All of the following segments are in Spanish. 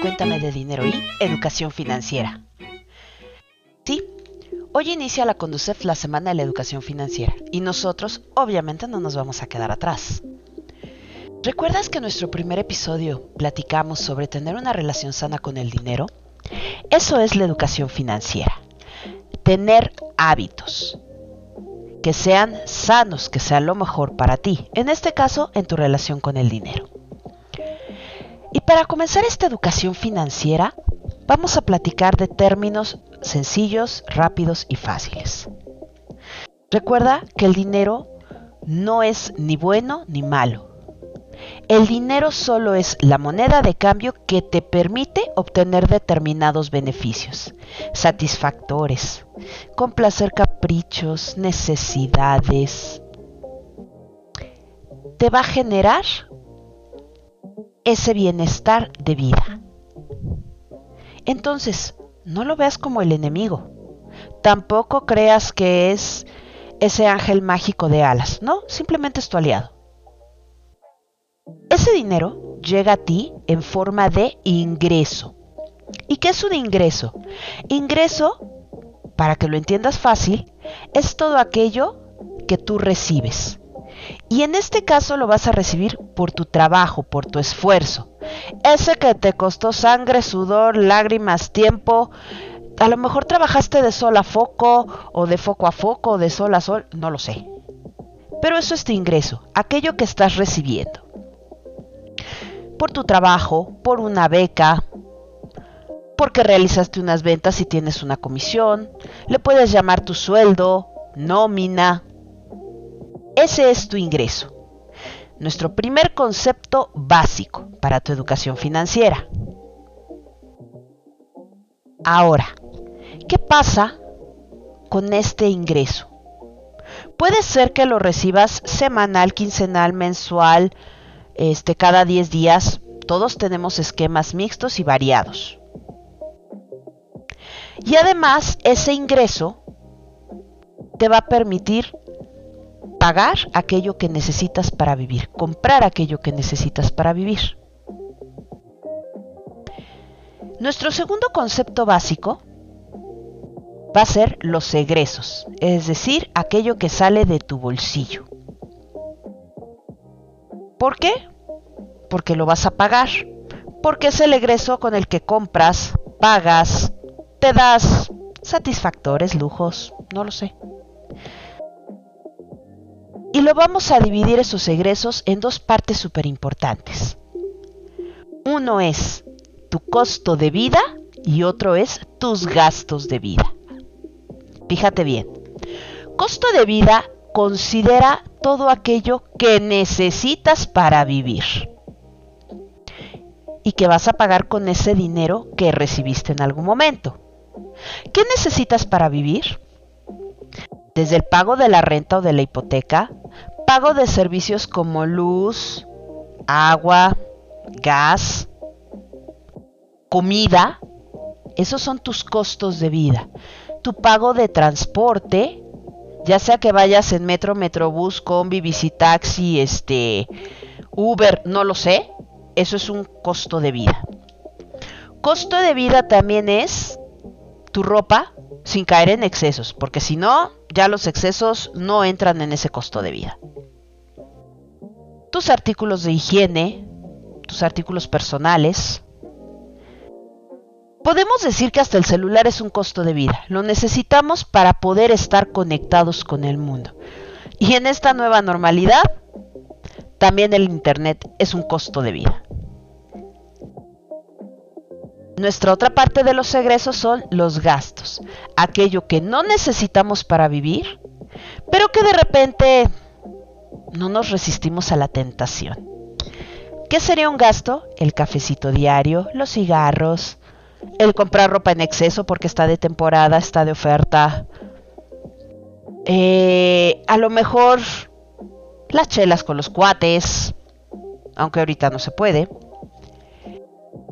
Cuéntame de Dinero y Educación Financiera. Sí, hoy inicia la Conducef la Semana de la Educación Financiera y nosotros obviamente no nos vamos a quedar atrás. ¿Recuerdas que en nuestro primer episodio platicamos sobre tener una relación sana con el dinero? Eso es la educación financiera. Tener hábitos que sean sanos, que sean lo mejor para ti, en este caso en tu relación con el dinero. Y para comenzar esta educación financiera, vamos a platicar de términos sencillos, rápidos y fáciles. Recuerda que el dinero no es ni bueno ni malo. El dinero solo es la moneda de cambio que te permite obtener determinados beneficios, satisfactores, complacer caprichos, necesidades. Te va a generar ese bienestar de vida. Entonces, no lo veas como el enemigo. Tampoco creas que es ese ángel mágico de alas, ¿no? Simplemente es tu aliado. Ese dinero llega a ti en forma de ingreso. ¿Y qué es un ingreso? Ingreso, para que lo entiendas fácil, es todo aquello que tú recibes. Y en este caso lo vas a recibir por tu trabajo, por tu esfuerzo. Ese que te costó sangre, sudor, lágrimas, tiempo. A lo mejor trabajaste de sol a foco, o de foco a foco, o de sol a sol, no lo sé. Pero eso es tu ingreso, aquello que estás recibiendo. Por tu trabajo, por una beca, porque realizaste unas ventas y tienes una comisión, le puedes llamar tu sueldo, nómina, ese es tu ingreso. Nuestro primer concepto básico para tu educación financiera. Ahora, ¿qué pasa con este ingreso? Puede ser que lo recibas semanal, quincenal, mensual, este, cada 10 días. Todos tenemos esquemas mixtos y variados. Y además, ese ingreso te va a permitir pagar aquello que necesitas para vivir, comprar aquello que necesitas para vivir. Nuestro segundo concepto básico va a ser los egresos, es decir, aquello que sale de tu bolsillo. ¿Por qué? Porque lo vas a pagar. Porque es el egreso con el que compras, pagas, te das satisfactores, lujos, no lo sé. Y lo vamos a dividir esos egresos en dos partes súper importantes. Uno es tu costo de vida y otro es tus gastos de vida. Fíjate bien. Costo de vida considera todo aquello que necesitas para vivir y que vas a pagar con ese dinero que recibiste en algún momento. ¿Qué necesitas para vivir? Desde el pago de la renta o de la hipoteca, pago de servicios como luz, agua, gas, comida, esos son tus costos de vida. Tu pago de transporte, ya sea que vayas en metro, metrobús, combi, taxi, este, Uber, no lo sé, eso es un costo de vida. Costo de vida también es tu ropa sin caer en excesos, porque si no, ya los excesos no entran en ese costo de vida. Tus artículos de higiene, tus artículos personales. Podemos decir que hasta el celular es un costo de vida. Lo necesitamos para poder estar conectados con el mundo. Y en esta nueva normalidad, también el Internet es un costo de vida. Nuestra otra parte de los egresos son los gastos, aquello que no necesitamos para vivir, pero que de repente no nos resistimos a la tentación. ¿Qué sería un gasto? El cafecito diario, los cigarros, el comprar ropa en exceso porque está de temporada, está de oferta. Eh, a lo mejor las chelas con los cuates, aunque ahorita no se puede.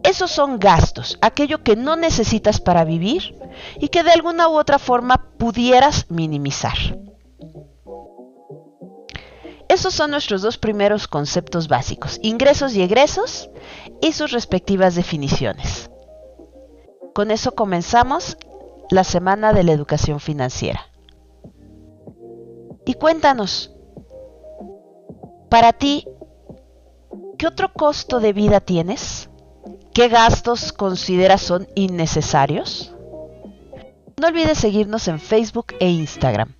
Esos son gastos, aquello que no necesitas para vivir y que de alguna u otra forma pudieras minimizar. Esos son nuestros dos primeros conceptos básicos, ingresos y egresos y sus respectivas definiciones. Con eso comenzamos la semana de la educación financiera. Y cuéntanos, para ti, ¿qué otro costo de vida tienes? ¿Qué gastos consideras son innecesarios? No olvides seguirnos en Facebook e Instagram.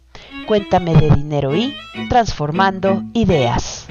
Cuéntame de dinero y transformando ideas.